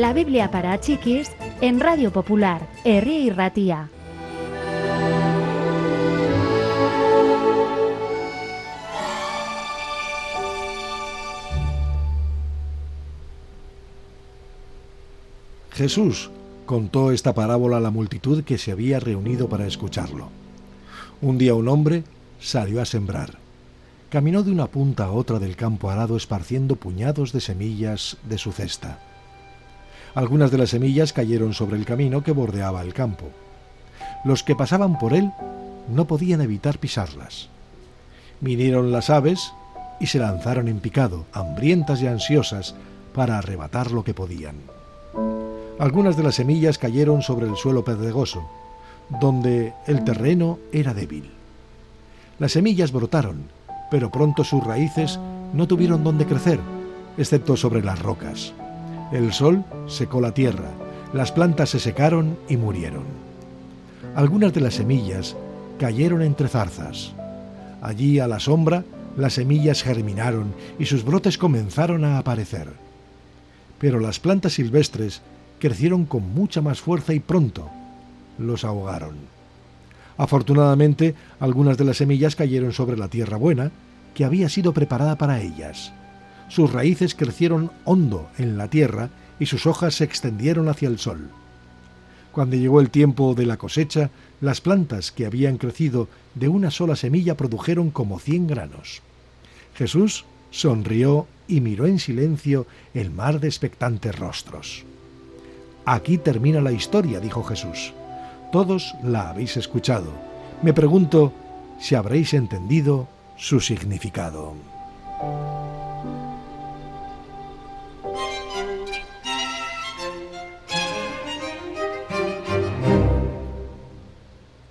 La Biblia para chiquis en Radio Popular, Herri y Ratía. Jesús contó esta parábola a la multitud que se había reunido para escucharlo. Un día un hombre salió a sembrar. Caminó de una punta a otra del campo arado esparciendo puñados de semillas de su cesta. Algunas de las semillas cayeron sobre el camino que bordeaba el campo. Los que pasaban por él no podían evitar pisarlas. Vinieron las aves y se lanzaron en picado, hambrientas y ansiosas, para arrebatar lo que podían. Algunas de las semillas cayeron sobre el suelo pedregoso, donde el terreno era débil. Las semillas brotaron, pero pronto sus raíces no tuvieron dónde crecer, excepto sobre las rocas. El sol secó la tierra, las plantas se secaron y murieron. Algunas de las semillas cayeron entre zarzas. Allí, a la sombra, las semillas germinaron y sus brotes comenzaron a aparecer. Pero las plantas silvestres crecieron con mucha más fuerza y pronto los ahogaron. Afortunadamente, algunas de las semillas cayeron sobre la tierra buena, que había sido preparada para ellas. Sus raíces crecieron hondo en la tierra y sus hojas se extendieron hacia el sol. Cuando llegó el tiempo de la cosecha, las plantas que habían crecido de una sola semilla produjeron como cien granos. Jesús sonrió y miró en silencio el mar de expectantes rostros. Aquí termina la historia, dijo Jesús. Todos la habéis escuchado. Me pregunto si habréis entendido su significado.